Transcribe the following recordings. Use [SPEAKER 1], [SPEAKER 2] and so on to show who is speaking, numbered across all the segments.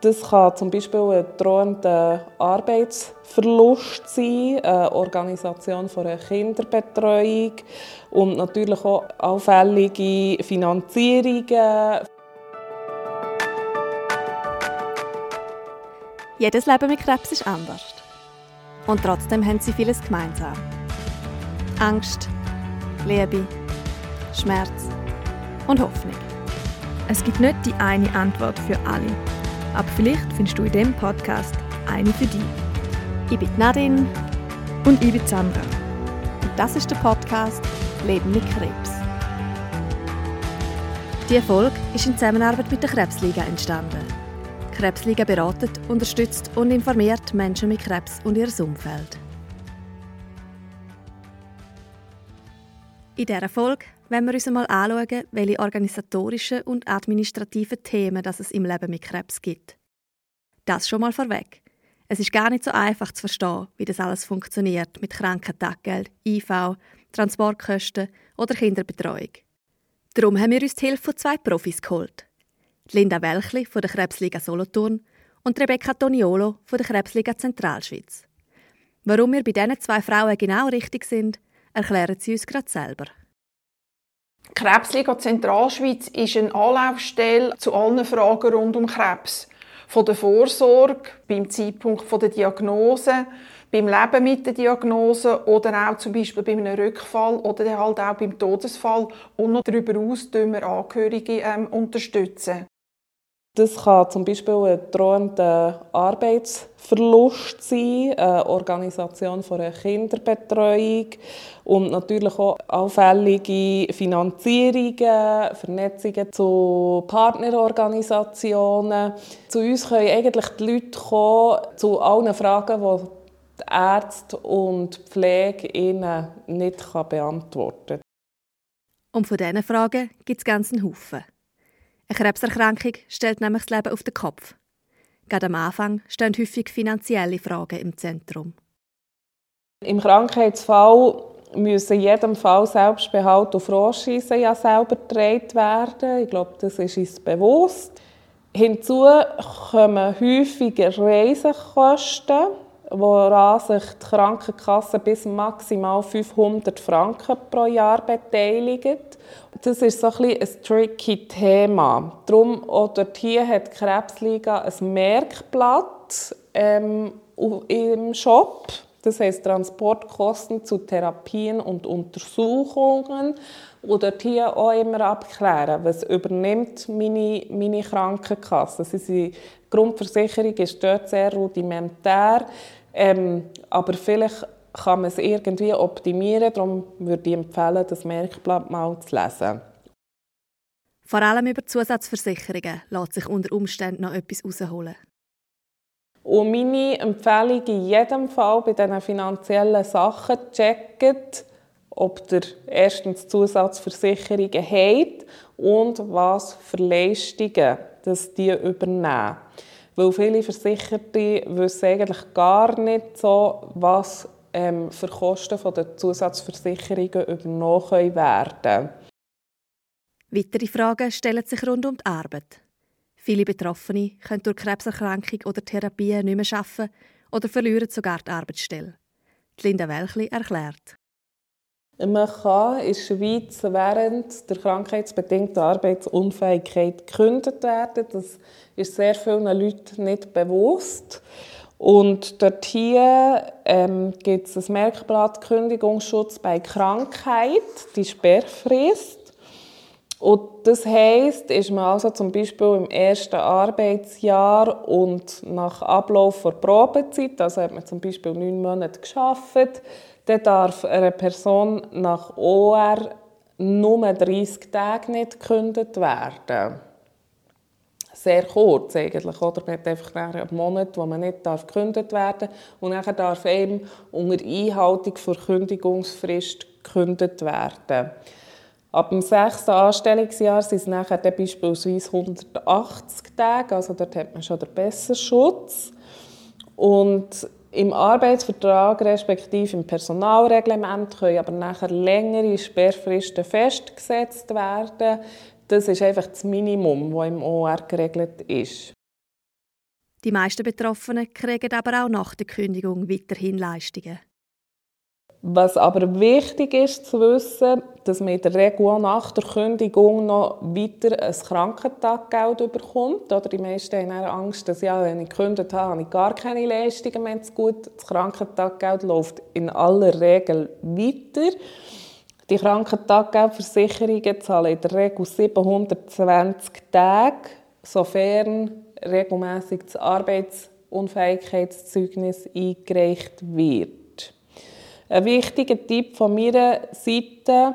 [SPEAKER 1] Das kann zum Beispiel ein drohender Arbeitsverlust sein, eine Organisation von einer Kinderbetreuung und natürlich auch auffällige Finanzierungen.
[SPEAKER 2] Jedes Leben mit Krebs ist anders. Und trotzdem haben sie vieles gemeinsam. Angst, Liebe, Schmerz und Hoffnung.
[SPEAKER 3] Es gibt nicht die eine Antwort für alle. Aber vielleicht findest du in diesem Podcast eine für dich.
[SPEAKER 2] Ich bin Nadine
[SPEAKER 3] und ich bin Sandra.
[SPEAKER 2] Und das ist der Podcast Leben mit Krebs. Die Erfolg ist in Zusammenarbeit mit der Krebsliga entstanden. Die Krebsliga beratet, unterstützt und informiert Menschen mit Krebs und ihr Umfeld. In dieser Folge wollen wir uns einmal anschauen, welche organisatorischen und administrativen Themen das es im Leben mit Krebs gibt. Das schon mal vorweg. Es ist gar nicht so einfach zu verstehen, wie das alles funktioniert mit Krankentaggeld, IV, Transportkosten oder Kinderbetreuung. Darum haben wir uns die Hilfe von zwei Profis geholt. Linda Welchli von der Krebsliga Solothurn und Rebecca Toniolo von der Krebsliga Zentralschweiz. Warum wir bei diesen zwei Frauen genau richtig sind, erklären sie uns gerade selber.
[SPEAKER 4] Krebsliga Zentralschweiz ist eine Anlaufstelle zu allen Fragen rund um Krebs. Von der Vorsorge, beim Zeitpunkt der Diagnose, beim Leben mit der Diagnose oder auch zum Beispiel bei einem Rückfall oder halt auch beim Todesfall und noch darüber hinaus wir Angehörige ähm, unterstützen.
[SPEAKER 1] Das kann zum Beispiel ein drohender Arbeitsverlust sein, eine Organisation von einer Kinderbetreuung und natürlich auch auffällige Finanzierungen, Vernetzungen zu Partnerorganisationen. Zu uns können eigentlich die Leute kommen, zu allen Fragen, die die Ärzte und die Pflege ihnen nicht beantworten können.
[SPEAKER 2] Und von diesen Fragen gibt es ganz einen Haufen. Eine Krebserkrankung stellt nämlich das Leben auf den Kopf. Gerade am Anfang stehen häufig finanzielle Fragen im Zentrum.
[SPEAKER 1] Im Krankheitsfall müssen in jedem Fall Selbstbehalt und Franchise ja selber getragen werden. Ich glaube, das ist uns bewusst. Hinzu kommen häufige Reisekosten, woran sich die Krankenkasse bis maximal 500 Franken pro Jahr beteiligt. Das ist so ein, ein tricky Thema. Darum oder hier hat die Krebsliga ein Merkblatt ähm, im Shop. Das heißt Transportkosten zu Therapien und Untersuchungen. Oder hier auch immer abklären, was übernimmt meine, meine Krankenkasse. Die Grundversicherung ist dort sehr rudimentär, ähm, aber vielleicht kann man es irgendwie optimieren. Darum würde ich empfehlen, das Merkblatt mal zu lesen.
[SPEAKER 2] Vor allem über Zusatzversicherungen lässt sich unter Umständen noch etwas herausholen.
[SPEAKER 1] Und meine Empfehlung in jedem Fall bei diesen finanziellen Sachen, checken, ob ihr erstens Zusatzversicherungen habt und was für Leistungen dass die übernehmen. Weil viele Versicherte wissen eigentlich gar nicht so, was ähm, für Kosten von der Zusatzversicherungen übernommen werden können.
[SPEAKER 2] Weitere Fragen stellen sich rund um die Arbeit. Viele Betroffene können durch Krebserkrankung oder Therapie nicht mehr arbeiten oder verlieren sogar die Arbeitsstelle. Die Linda Welchli erklärt.
[SPEAKER 1] Man kann in der Schweiz während der krankheitsbedingten Arbeitsunfähigkeit gekündigt werden. Das ist sehr vielen Leuten nicht bewusst. Und dort hier ähm, gibt es ein Merkblatt Kündigungsschutz bei Krankheit, die Sperrfrist. Und das heisst, ist man also zum Beispiel im ersten Arbeitsjahr und nach Ablauf der Probezeit, also hat man zum Beispiel neun Monate geschafft, dann darf eine Person nach OR nur 30 Tage nicht gekündigt werden sehr kurz eigentlich, oder? Man hat einfach einen Monat, wo man nicht darf gekündigt werden darf und dann darf eben unter Einhaltung der Kündigungsfrist gekündigt werden. Ab dem sechsten Anstellungsjahr sind es nachher beispielsweise 180 Tage, also dort hat man schon den besseren Schutz. Und im Arbeitsvertrag respektive im Personalreglement können aber nachher längere Sperrfristen festgesetzt werden. Das ist einfach das Minimum, das im OR geregelt ist.
[SPEAKER 2] Die meisten Betroffenen kriegen aber auch nach der Kündigung weiterhin Leistungen.
[SPEAKER 1] Was aber wichtig ist zu wissen, dass man in der Regel nach der Kündigung noch weiter ein Krankentaggeld bekommt. Oder die meisten haben Angst, dass ja, wenn ich gekündigt habe, habe ich gar keine Leistungen mehr gut. Das Krankentaggeld läuft in aller Regel weiter. Die Krankentaggeldversicherungen zahlen in der Regel 720 Tage, sofern regelmäßig das Arbeitsunfähigkeitszeugnis eingereicht wird. Ein wichtiger Tipp von meiner Seite,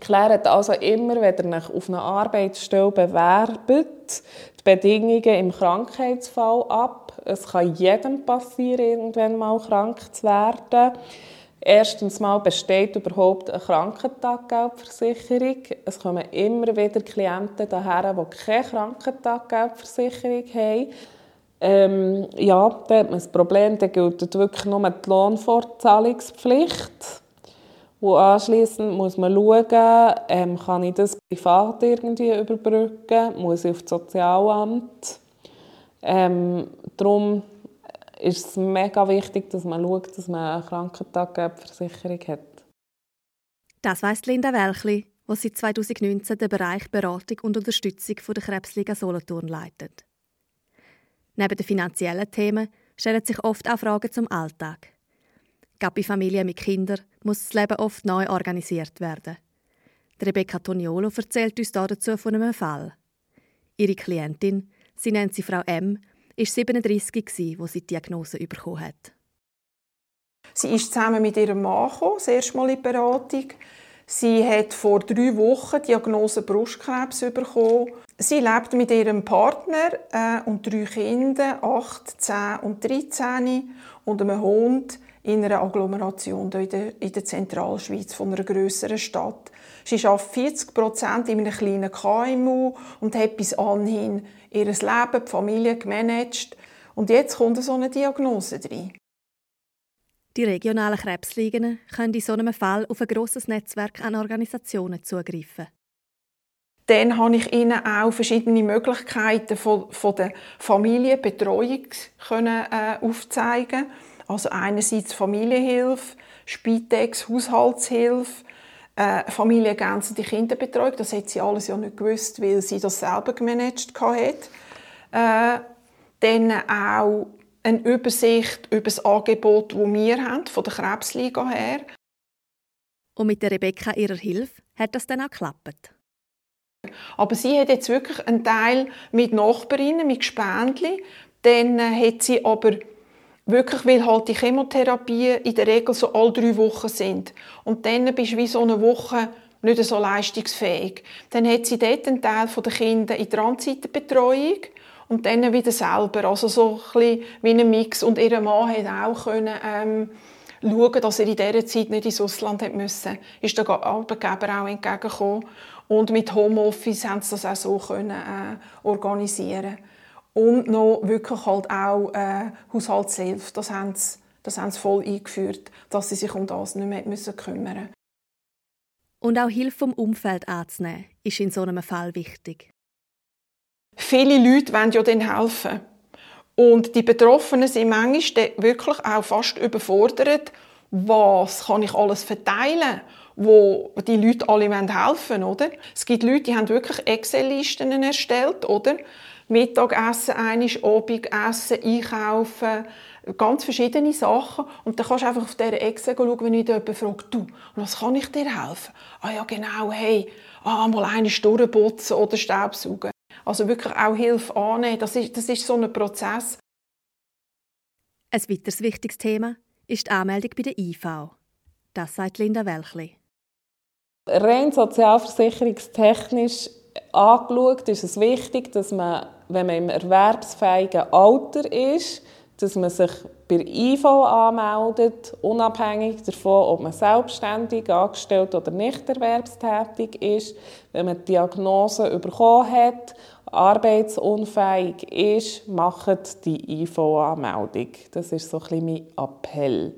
[SPEAKER 1] klärt also immer, wenn ihr euch auf eine Arbeitsstelle bewerbt, die Bedingungen im Krankheitsfall ab. Es kann jedem passieren, irgendwann mal krank zu werden. Erstens mal besteht überhaupt eine Krankentaggeldversicherung. Es kommen immer wieder Klienten daher, die keine Krankentaggeldversicherung haben. Ähm, ja, da hat man das Problem, da gilt wirklich nur die Lohnfortzahlungspflicht. Und anschliessend muss man schauen, ähm, kann ich das privat irgendwie überbrücken, muss ich auf das Sozialamt. Ähm, darum ist es mega wichtig, dass man schaut, dass man eine Krankentagversicherung hat.
[SPEAKER 2] Das weiss Linda Welchli, die seit 2019 den Bereich Beratung und Unterstützung der Krebsliga Solothurn leitet. Neben den finanziellen Themen stellen sich oft auch Fragen zum Alltag. Gerade bei Familien mit Kindern muss das Leben oft neu organisiert werden. Rebecca Toniolo erzählt uns dazu von einem Fall. Ihre Klientin, sie nennt sie Frau M., war 37, als sie die Diagnose bekommen hat.
[SPEAKER 4] Sie ist zusammen mit ihrem Mann gekommen, das erste Mal in die Beratung. Sie hat vor drei Wochen Diagnose Brustkrebs bekommen. Sie lebt mit ihrem Partner äh, und drei Kindern, 8, 10 und 13, und einem Hund in einer Agglomeration in der, in der Zentralschweiz von einer größeren Stadt. Sie arbeitet 40 Prozent in einem kleinen KMU und hat bis anhin ihr Leben, die Familie gemanagt. Und jetzt kommt so eine Diagnose rein.
[SPEAKER 2] Die regionalen Krebsligen können in so einem Fall auf ein grosses Netzwerk an Organisationen zugreifen.
[SPEAKER 4] Dann habe ich ihnen auch verschiedene Möglichkeiten von, der Familienbetreuung äh, aufzeigen. Also einerseits Familienhilfe, Spitex, Haushaltshilfe, äh, familienergänzende Kinderbetreuung. Das hat sie alles ja nicht gewusst, weil sie das selber gemanagt hat. Äh, dann auch eine Übersicht über das Angebot, das wir haben, von der Krebsliga her.
[SPEAKER 2] Und mit der Rebecca ihrer Hilfe hat das dann auch geklappt.
[SPEAKER 4] Aber sie hat jetzt wirklich einen Teil mit Nachbarinnen, mit Gespendli. Dann äh, hat sie aber wirklich, weil halt die Chemotherapie in der Regel so alle drei Wochen sind. Und dann bist du wie so eine Woche nicht so leistungsfähig. Dann hat sie dort einen Teil der Kinder in Transitbetreuung und dann wieder selber. Also so ein wie ein Mix. Und ihr Mann hat auch können, ähm, schauen, dass er in dieser Zeit nicht ins Ausland hat müssen. Ist der Arbeitgeber auch entgegengekommen. Und mit Homeoffice haben sie das auch so können, äh, organisieren Und noch wirklich halt auch äh, Haushaltshilfe. Das haben sie, das haben sie voll eingeführt, dass sie sich um das nicht mehr müssen kümmern
[SPEAKER 2] Und auch Hilfe vom Umfeld anzunehmen, ist in so einem Fall wichtig.
[SPEAKER 4] Viele Leute wollen ja dann helfen. Und die Betroffenen sind manchmal wirklich auch fast überfordert, was kann ich alles verteilen, wo die Leute alle helfen wollen, Es gibt Leute, die haben wirklich Excel-Listen erstellt, oder? Mittagessen, einisch, Abendessen, einkaufen, ganz verschiedene Sachen. Und dann kannst du einfach auf dieser Excel schauen, wenn ich jemanden frage, du, was kann ich dir helfen? Ah ja, genau, hey, ah, mal eine durchputzen oder Staubsaugen. Also wirklich auch Hilfe annehmen, das ist, das ist so ein Prozess.
[SPEAKER 2] Ein weiteres wichtiges Thema ist die Anmeldung bei der IV. Das sagt Linda Welchli.
[SPEAKER 1] Rein sozialversicherungstechnisch angeschaut ist es wichtig, dass man, wenn man im erwerbsfähigen Alter ist, dass man sich bei IV anmeldet, unabhängig davon, ob man selbstständig, angestellt oder nicht erwerbstätig ist. Wenn man die Diagnose bekommen hat, arbeitsunfähig ist, macht die IV-Anmeldung. Das ist so ein bisschen mein Appell.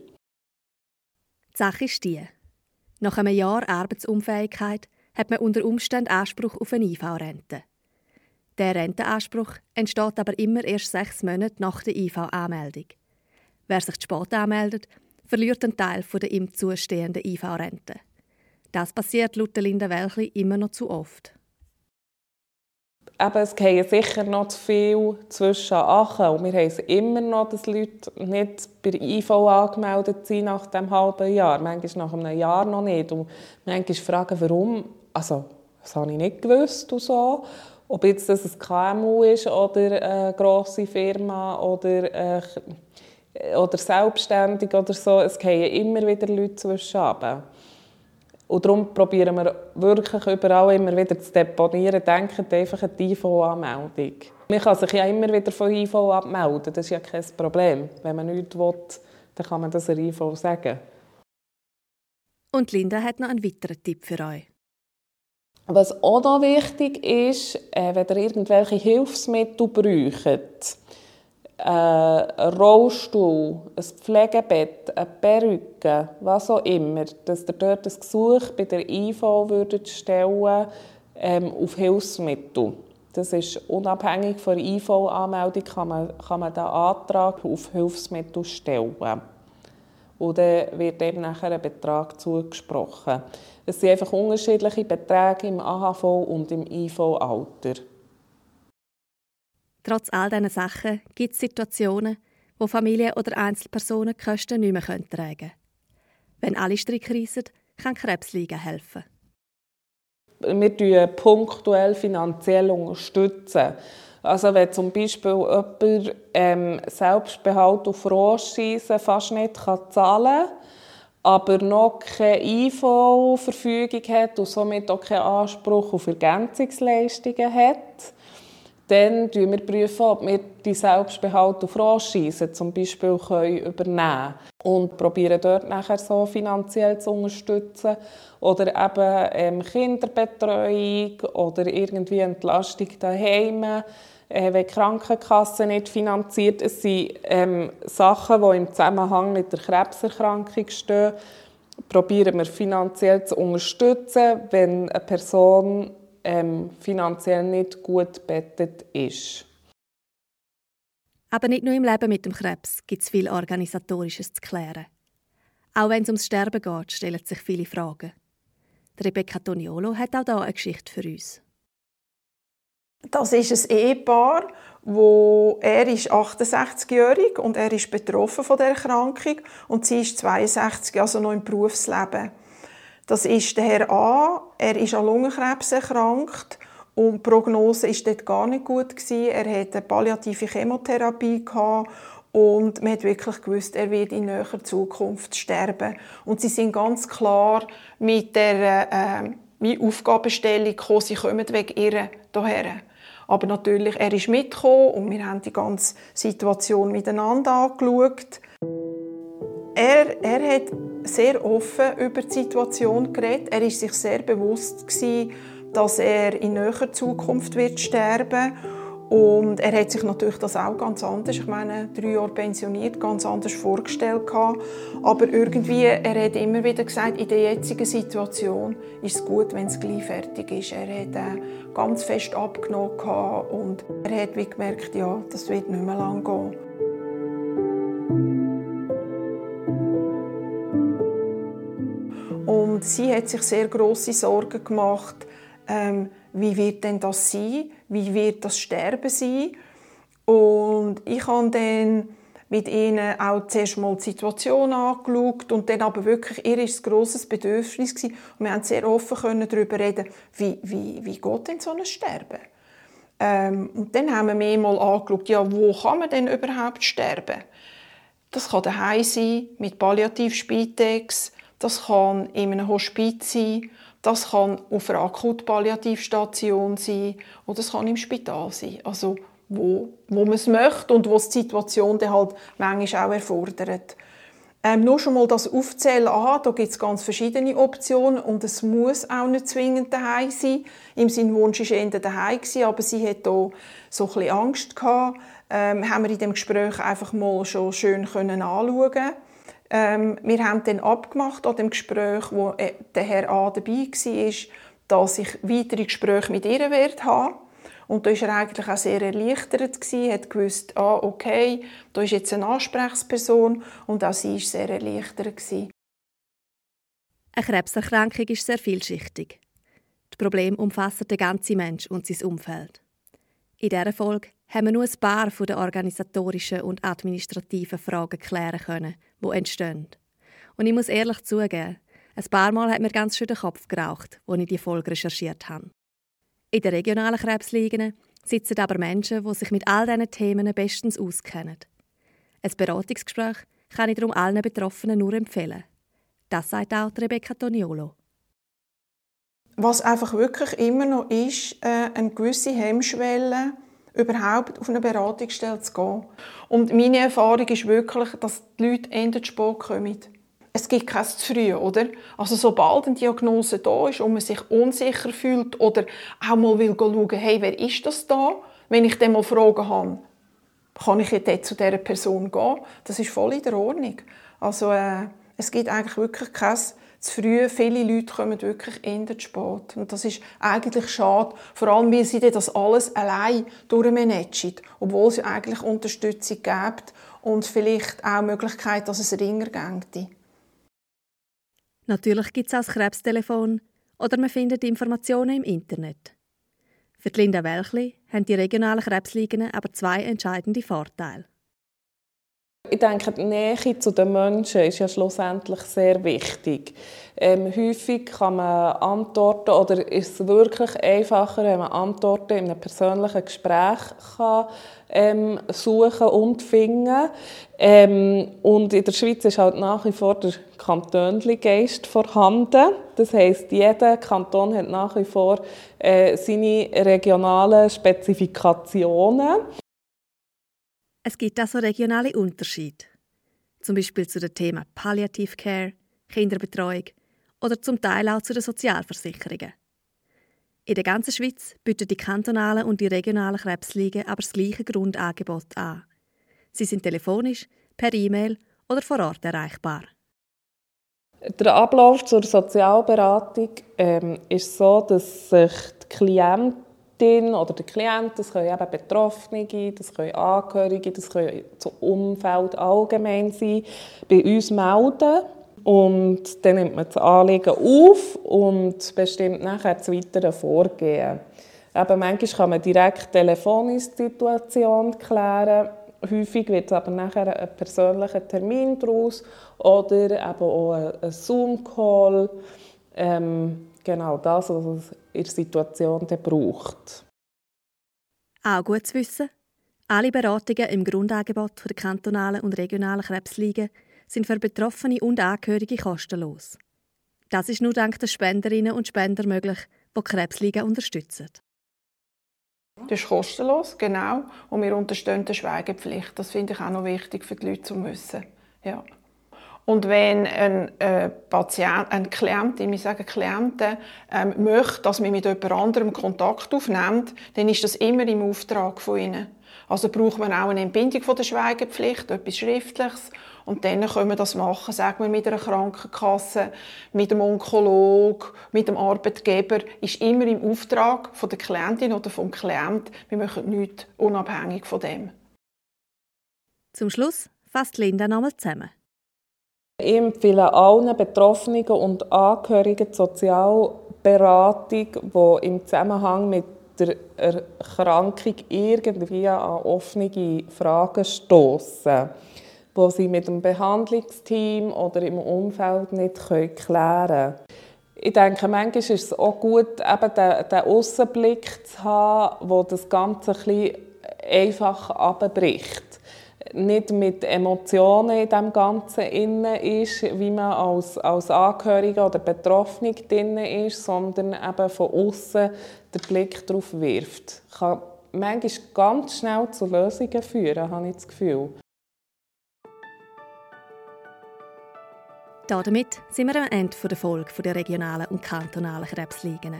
[SPEAKER 2] Die Sache ist die. Nach einem Jahr Arbeitsunfähigkeit hat man unter Umständen Anspruch auf eine IV-Rente. Der Rentenanspruch entsteht aber immer erst sechs Monate nach der IV-Anmeldung. Wer sich zu spät anmeldet, verliert einen Teil der ihm zustehenden IV-Rente. Das passiert laut Linda Welchli immer noch zu oft.
[SPEAKER 1] Eben, es gehen sicher noch zu viel zwischen Achen. Und wir haben immer noch, dass Leute nicht bei der IV angemeldet sind nach dem halben Jahr. Manchmal nach einem Jahr noch nicht. Und manchmal fragen, warum. Also, das habe ich nicht gewusst und so. Ob jetzt das ein KMU ist oder eine grosse Firma oder, äh, oder selbstständig oder so. Es gehen immer wieder Leute zwischen. Und darum probieren wir wirklich überall immer wieder zu deponieren. Denkt einfach an die IV-Anmeldung. Man kann sich ja immer wieder von IV abmelden. Das ist ja kein Problem. Wenn man nichts will, dann kann man das an IV sagen.
[SPEAKER 2] Und Linda hat noch einen weiteren Tipp für euch.
[SPEAKER 1] Was auch noch wichtig ist, äh, wenn ihr irgendwelche Hilfsmittel braucht, äh, Rollstuhl, ein Pflegebett, eine Perücke, was auch immer, dass ihr dort ein Gesuch bei der IV würdet stellen ähm, auf Hilfsmittel. Das ist unabhängig von der IV-Anmeldung, kann man, kann man den Antrag auf Hilfsmittel stellen. Und dann wird eben nachher ein Betrag zugesprochen. Es sind einfach unterschiedliche Beträge im AHV und im IV-Alter.
[SPEAKER 2] Trotz all diesen Sachen gibt es Situationen, wo Familien oder Einzelpersonen die Kosten nicht mehr tragen können. Wenn alle Stricke reissen, kann Krebsliegen helfen.
[SPEAKER 1] Wir unterstützen punktuell finanziell. Unterstützen. Also wenn zum Beispiel jemand ähm, Selbstbehalt auf Rostschießen fast nicht kann zahlen kann, aber noch keine IV-Verfügung hat und somit auch keinen Anspruch auf Ergänzungsleistungen hat, dann prüfen wir, prüfen, ob wir die Selbstbehalt auf Franchise zum Beispiel können übernehmen. Und probieren dort nachher so finanziell zu unterstützen. Oder eben ähm, Kinderbetreuung oder irgendwie Entlastung daheim. Äh, wenn die Krankenkasse nicht finanziert. Es sind ähm, Sachen, die im Zusammenhang mit der Krebserkrankung stehen. Probieren wir finanziell zu unterstützen, wenn eine Person ähm, finanziell nicht gut bettet ist.
[SPEAKER 2] Aber nicht nur im Leben mit dem Krebs gibt es viel Organisatorisches zu klären. Auch wenn es ums Sterben geht, stellen sich viele Fragen. Rebecca Toniolo hat auch hier eine Geschichte für uns.
[SPEAKER 4] Das ist ein Ehepaar, wo er ist 68-jährig und er ist betroffen von der Erkrankung und sie ist 62, also noch im Berufsleben. Das ist der Herr A. Er ist an Lungenkrebs erkrankt und die Prognose ist dort gar nicht gut gewesen. Er hatte eine palliative Chemotherapie gehabt und man hat wirklich gewusst, er wird in näherer Zukunft sterben. Und sie sind ganz klar mit der äh, Aufgabenstellung gekommen, sie kommen wegen ihr hierher. Aber natürlich, er ist mitgekommen und wir haben die ganze Situation miteinander angeschaut. Er, er hat sehr offen über die Situation geredet. Er ist sich sehr bewusst gewesen, dass er in näherer Zukunft wird sterben und er hat sich natürlich das auch ganz anders, ich meine, drei Jahre pensioniert, ganz anders vorgestellt gehabt. Aber irgendwie, er hat immer wieder gesagt, in der jetzigen Situation ist es gut, wenn es gleich fertig ist. Er hat äh, ganz fest abgenommen gehabt und er hat wie gemerkt, ja, das wird nicht mehr lang gehen. Und sie hat sich sehr große Sorgen gemacht, ähm, wie wird denn das sein? Wie wird das Sterben sein? Und ich habe dann mit ihnen auch zuerst mal die Situation angeschaut und dann aber wirklich, ihr ist ein grosses Bedürfnis gewesen. und wir haben sehr offen können darüber reden, wie, wie, wie geht denn so ein Sterben? Ähm, und dann haben wir mehr mal angeschaut, ja, wo kann man denn überhaupt sterben? Das kann daheim sein, mit Palliativ-Spitex, das kann in einem Hospiz sein, das kann auf einer Akutpalliativstation sein oder es kann im Spital sein. Also wo, wo man es möchte und wo die Situation dann halt manchmal auch erfordert. Ähm, nur schon mal das Aufzählen, aha, da gibt es ganz verschiedene Optionen und es muss auch nicht zwingend daheim sein. Im Sinne Wunsch war eher daheim aber sie hat da so ein Angst gehabt. Ähm, haben wir in dem Gespräch einfach mal schon schön können anschauen ähm, wir haben dann abgemacht an dem Gespräch, wo äh, der Herr A dabei war, dass ich weitere Gespräche mit ihr werde haben Und da war er eigentlich auch sehr erleichtert, gewesen, hat gewusst, ah, okay, da ist jetzt eine Ansprechperson und auch sie war sehr erleichtert. Gewesen.
[SPEAKER 2] Eine Krebserkrankung ist sehr vielschichtig. Das Problem umfasst den ganzen Mensch und sein Umfeld. In dieser Folge haben wir nur ein paar den organisatorischen und administrativen Fragen klären können, die entstehen. Und ich muss ehrlich zugeben, ein paar Mal hat mir ganz schön den Kopf geraucht, als ich die Folge recherchiert habe. In den regionalen Krebsligen sitzen aber Menschen, die sich mit all diesen Themen bestens auskennen. Ein Beratungsgespräch kann ich darum allen Betroffenen nur empfehlen. Das sagt auch Rebecca Toniolo.
[SPEAKER 4] Was einfach wirklich immer noch ist, äh, eine gewisse Hemmschwelle, überhaupt auf eine Beratungsstelle zu gehen. Und meine Erfahrung ist wirklich, dass die Leute Ende spät kommen. Es gibt kein zu früh, oder? Also sobald eine Diagnose da ist und man sich unsicher fühlt oder auch mal will schauen, hey, wer ist das da? Wenn ich dann mal Fragen habe, kann ich jetzt zu dieser Person gehen? Das ist voll in der Ordnung. Also äh, es gibt eigentlich wirklich kein zu früh. Viele Leute kommen wirklich in zu spät. Und das ist eigentlich schade. Vor allem, weil sie das alles allein durchmanagen. Obwohl es eigentlich Unterstützung gibt und vielleicht auch die Möglichkeit, dass es Ringer gäbe.
[SPEAKER 2] Natürlich gibt es auch das Krebstelefon oder man findet Informationen im Internet. Für die Linda Welchli haben die regionalen Krebsligen aber zwei entscheidende Vorteile.
[SPEAKER 1] Ich denke, die Nähe zu den Menschen ist ja schlussendlich sehr wichtig. Ähm, häufig kann man Antworten, oder ist es wirklich einfacher, wenn man Antworten in einem persönlichen Gespräch kann, ähm, suchen und finden ähm, Und in der Schweiz ist halt nach wie vor der Kantönli-Geist vorhanden. Das heisst, jeder Kanton hat nach wie vor äh, seine regionalen Spezifikationen.
[SPEAKER 2] Es gibt also regionale Unterschiede. Zum Beispiel zu den Themen Palliative Care, Kinderbetreuung oder zum Teil auch zu den Sozialversicherungen. In der ganzen Schweiz bieten die kantonalen und die regionalen Krebsligen aber das gleiche Grundangebot an. Sie sind telefonisch, per E-Mail oder vor Ort erreichbar.
[SPEAKER 1] Der Ablauf zur Sozialberatung ähm, ist so, dass sich die Klienten Klientin oder der Klient, das können eben Betroffene, das können Angehörige, das können zum Umfeld allgemein sein, bei uns melden. Und dann nimmt man das Anliegen auf und bestimmt nachher das weitere Vorgehen. Eben, manchmal kann man direkt telefonisch die Situation klären. Häufig wird es aber nachher ein persönlicher Termin daraus oder eben auch ein Zoom-Call. Ähm, genau das, was es in der Situation braucht.
[SPEAKER 2] Auch gut zu wissen, alle Beratungen im Grundangebot der kantonalen und regionalen Krebsligen sind für Betroffene und Angehörige kostenlos. Das ist nur dank der Spenderinnen und Spender möglich, die die Krebsliga unterstützen.
[SPEAKER 4] Das ist kostenlos, genau. Und wir unterstützen die Schweigepflicht. Das finde ich auch noch wichtig für die Leute zu wissen. Ja. Und wenn ein äh, Patient, ein Klientin, ich sage Klienten, ähm, möchte, dass man mit jemand anderem Kontakt aufnimmt, dann ist das immer im Auftrag von ihnen. Also braucht man auch eine Entbindung von der Schweigepflicht, etwas Schriftliches. Und dann können wir das machen, sagen wir mit einer Krankenkasse, mit dem Onkolog, mit dem Arbeitgeber, ist immer im Auftrag von der Klientin oder vom Klient. Wir machen nichts unabhängig von dem.
[SPEAKER 2] Zum Schluss fasst Linda nochmal zusammen.
[SPEAKER 1] Ich empfehle allen Betroffenen und Angehörigen die Sozialberatung, die im Zusammenhang mit der Erkrankung irgendwie an offene Fragen stoßen, die sie mit dem Behandlungsteam oder im Umfeld nicht klären können. Ich denke, manchmal ist es auch gut, eben den, den Aussenblick zu haben, der das Ganze ein bisschen einfach abbricht nicht mit Emotionen in dem Ganzen inne ist, wie man als, als Angehörige oder Betroffene drin ist, sondern eben von außen den Blick darauf wirft. Kann manchmal ganz schnell zu Lösungen führen, habe ich das Gefühl.
[SPEAKER 2] Damit sind wir am Ende der Folge der regionalen und kantonalen Krebsligen.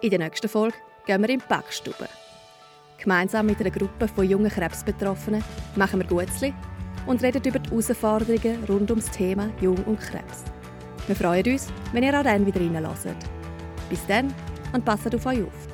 [SPEAKER 2] In der nächsten Folge gehen wir in die Backstube. Gemeinsam mit einer Gruppe von jungen Krebsbetroffenen machen wir Gutzli und reden über die Herausforderungen rund ums Thema Jung und Krebs. Wir freuen uns, wenn ihr auch dann wieder reinlässt. Bis dann und passt auf euch auf.